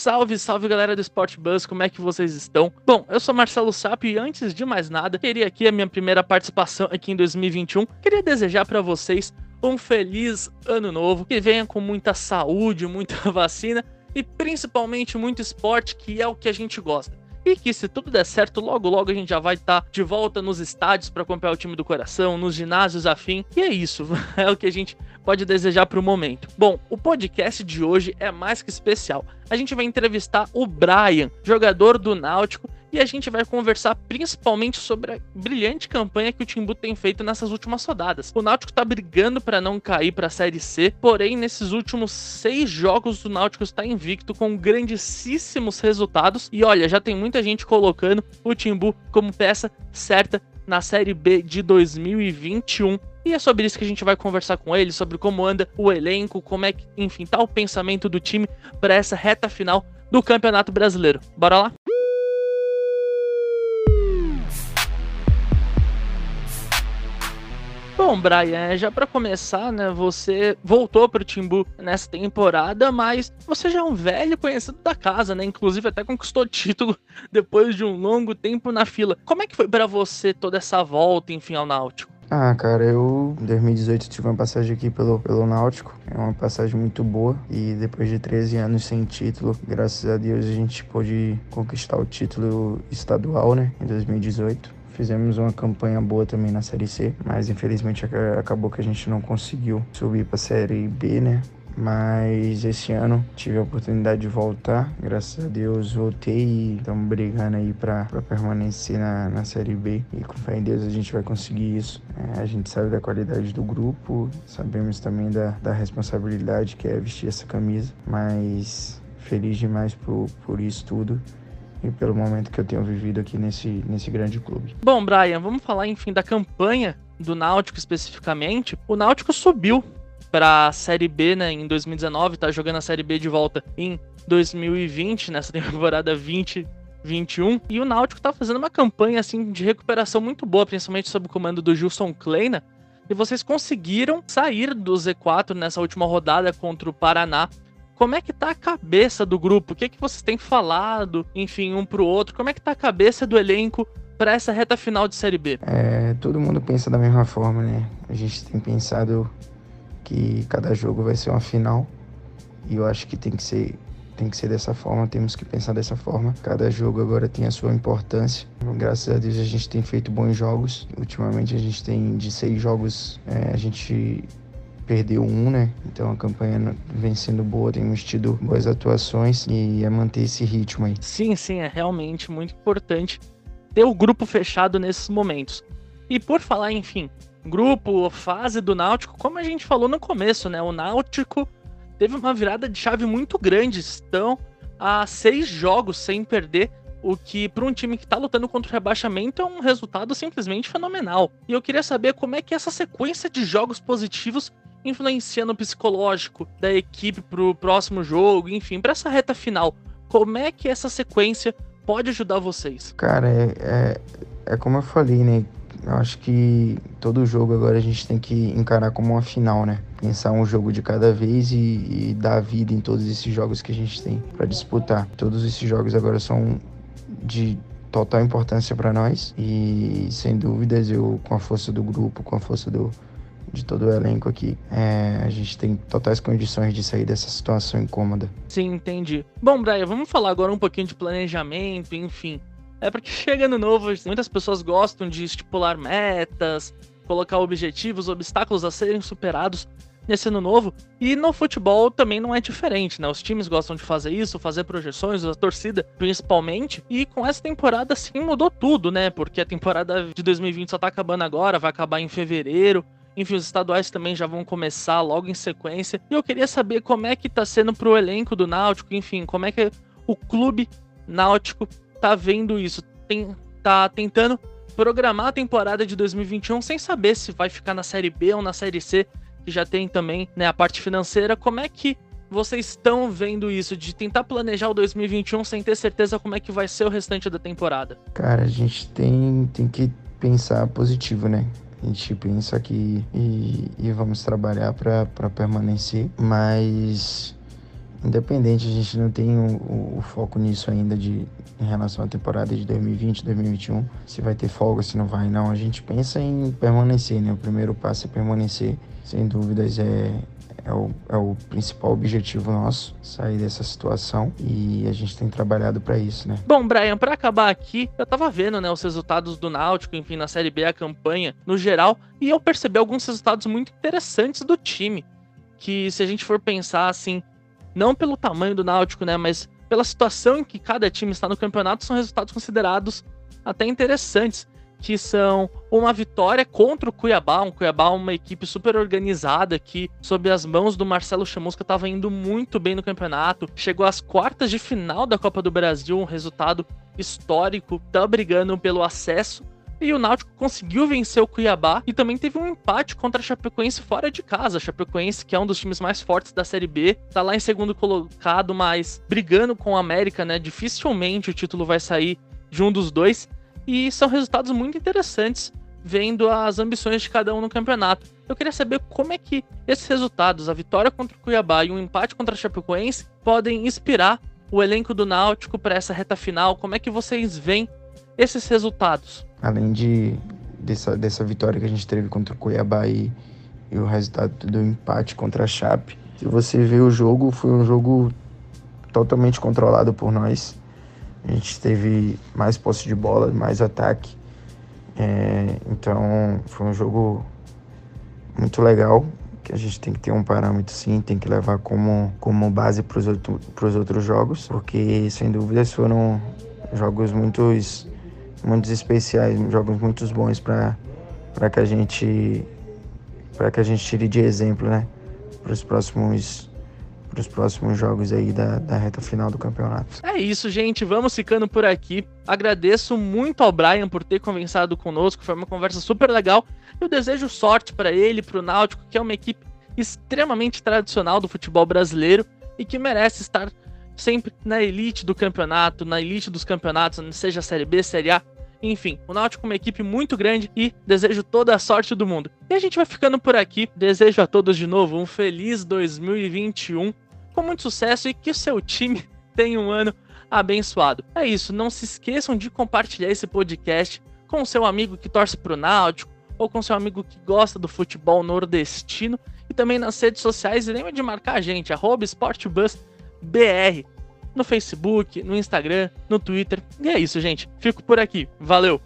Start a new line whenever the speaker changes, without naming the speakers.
Salve, salve galera do Sport Buzz, como é que vocês estão? Bom, eu sou Marcelo Sapo e antes de mais nada, queria aqui a minha primeira participação aqui em 2021. Queria desejar para vocês um feliz ano novo, que venha com muita saúde, muita vacina e principalmente muito esporte, que é o que a gente gosta. E que se tudo der certo, logo logo a gente já vai estar tá de volta nos estádios para acompanhar o time do coração, nos ginásios afim. E é isso, é o que a gente pode desejar para o momento. Bom, o podcast de hoje é mais que especial. A gente vai entrevistar o Brian, jogador do Náutico, e a gente vai conversar principalmente sobre a brilhante campanha que o Timbu tem feito nessas últimas rodadas. O Náutico tá brigando para não cair para a Série C, porém nesses últimos seis jogos o Náutico está invicto com grandíssimos resultados. E olha, já tem muita gente colocando o Timbu como peça certa na Série B de 2021. E é sobre isso que a gente vai conversar com ele, sobre como anda o elenco, como é que, enfim, tá o pensamento do time para essa reta final do Campeonato Brasileiro. Bora lá? Bom, Brian, já para começar, né, você voltou pro Timbu nessa temporada, mas você já é um velho conhecido da casa, né? Inclusive até conquistou título depois de um longo tempo na fila. Como é que foi para você toda essa volta, enfim, ao Náutico?
Ah, cara, eu em 2018 tive uma passagem aqui pelo, pelo Náutico. É uma passagem muito boa. E depois de 13 anos sem título, graças a Deus a gente pôde conquistar o título estadual, né? Em 2018. Fizemos uma campanha boa também na Série C, mas infelizmente acabou que a gente não conseguiu subir para a Série B, né? Mas esse ano tive a oportunidade de voltar, graças a Deus voltei e estamos brigando aí para permanecer na, na Série B. E com fé em Deus a gente vai conseguir isso. É, a gente sabe da qualidade do grupo, sabemos também da, da responsabilidade que é vestir essa camisa, mas feliz demais por, por isso tudo e pelo momento que eu tenho vivido aqui nesse, nesse grande clube.
Bom, Brian, vamos falar enfim da campanha do Náutico especificamente. O Náutico subiu para a Série B né, em 2019, tá jogando a Série B de volta em 2020, nessa temporada 2021. E o Náutico tá fazendo uma campanha assim de recuperação muito boa, principalmente sob o comando do Gilson Kleina. E vocês conseguiram sair do Z4 nessa última rodada contra o Paraná como é que tá a cabeça do grupo? O que, é que vocês têm falado, enfim, um pro outro? Como é que tá a cabeça do elenco para essa reta final de Série B?
É, todo mundo pensa da mesma forma, né? A gente tem pensado que cada jogo vai ser uma final e eu acho que tem que ser tem que ser dessa forma, temos que pensar dessa forma. Cada jogo agora tem a sua importância. Graças a Deus a gente tem feito bons jogos. Ultimamente a gente tem de seis jogos, é, a gente perdeu um, né? Então a campanha vem sendo boa, temos tido boas atuações e é manter esse ritmo aí.
Sim, sim, é realmente muito importante ter o grupo fechado nesses momentos. E por falar, enfim, grupo, fase do Náutico, como a gente falou no começo, né? O Náutico teve uma virada de chave muito grande. Estão há seis jogos sem perder o que para um time que está lutando contra o rebaixamento é um resultado simplesmente fenomenal. E eu queria saber como é que essa sequência de jogos positivos influencia no psicológico da equipe pro próximo jogo, enfim, para essa reta final. Como é que essa sequência pode ajudar vocês?
Cara, é, é, é como eu falei, né? Eu acho que todo jogo agora a gente tem que encarar como uma final, né? Pensar um jogo de cada vez e, e dar vida em todos esses jogos que a gente tem para disputar. Todos esses jogos agora são de total importância para nós e sem dúvidas eu com a força do grupo, com a força do, de todo o elenco aqui, é, a gente tem totais condições de sair dessa situação incômoda.
Sim, entendi. Bom, Brian, vamos falar agora um pouquinho de planejamento, enfim. É porque chega no novo, muitas pessoas gostam de estipular metas, colocar objetivos, obstáculos a serem superados nesse ano novo. E no futebol também não é diferente, né? Os times gostam de fazer isso, fazer projeções, a torcida principalmente. E com essa temporada, sim, mudou tudo, né? Porque a temporada de 2020 só tá acabando agora, vai acabar em fevereiro. Enfim, os estaduais também já vão começar logo em sequência. E eu queria saber como é que tá sendo pro elenco do Náutico, enfim, como é que o clube Náutico tá vendo isso. Tem, tá tentando programar a temporada de 2021 sem saber se vai ficar na Série B ou na Série C, que já tem também né, a parte financeira. Como é que vocês estão vendo isso, de tentar planejar o 2021 sem ter certeza como é que vai ser o restante da temporada?
Cara, a gente tem, tem que pensar positivo, né? A gente pensa aqui e, e vamos trabalhar para permanecer, mas independente, a gente não tem o, o, o, foco nisso ainda de em relação à temporada de 2020, 2021, se vai ter folga, se não vai, não. A gente pensa em permanecer, né? O primeiro passo é permanecer, sem dúvidas é é o, é o principal objetivo nosso, sair dessa situação e a gente tem trabalhado para isso, né?
Bom, Brian, para acabar aqui, eu tava vendo, né, os resultados do Náutico, enfim, na Série B, a campanha no geral, e eu percebi alguns resultados muito interessantes do time, que se a gente for pensar assim, não pelo tamanho do Náutico, né, mas pela situação em que cada time está no campeonato, são resultados considerados até interessantes que são uma vitória contra o Cuiabá, um Cuiabá uma equipe super organizada que sob as mãos do Marcelo Chamusca estava indo muito bem no campeonato, chegou às quartas de final da Copa do Brasil, um resultado histórico, tá brigando pelo acesso. E o Náutico conseguiu vencer o Cuiabá e também teve um empate contra a Chapecoense fora de casa. A Chapecoense, que é um dos times mais fortes da Série B, tá lá em segundo colocado, mas brigando com o América, né? Dificilmente o título vai sair de um dos dois. E são resultados muito interessantes vendo as ambições de cada um no campeonato. Eu queria saber como é que esses resultados, a vitória contra o Cuiabá e um empate contra a Chapecoense, podem inspirar o elenco do Náutico para essa reta final. Como é que vocês veem esses resultados?
Além de dessa, dessa vitória que a gente teve contra o Cuiabá e, e o resultado do empate contra a Chape, se você vê o jogo, foi um jogo totalmente controlado por nós. A gente teve mais posse de bola, mais ataque. É, então foi um jogo muito legal, que a gente tem que ter um parâmetro sim, tem que levar como, como base para os outro, outros jogos, porque sem dúvidas foram jogos muitos, muitos especiais, jogos muito bons para que a gente para que a gente tire de exemplo, né, para os próximos para os próximos jogos aí da, da reta final do campeonato.
É isso, gente. Vamos ficando por aqui. Agradeço muito ao Brian por ter conversado conosco. Foi uma conversa super legal. Eu desejo sorte para ele, para o Náutico, que é uma equipe extremamente tradicional do futebol brasileiro e que merece estar sempre na elite do campeonato, na elite dos campeonatos, seja Série B, Série A. Enfim, o Náutico é uma equipe muito grande e desejo toda a sorte do mundo. E a gente vai ficando por aqui. Desejo a todos de novo um feliz 2021 com muito sucesso e que o seu time tenha um ano abençoado. É isso, não se esqueçam de compartilhar esse podcast com seu amigo que torce pro Náutico ou com seu amigo que gosta do futebol nordestino e também nas redes sociais e lembra de marcar a gente, arroba SportBusBR no Facebook, no Instagram, no Twitter. E é isso, gente. Fico por aqui. Valeu!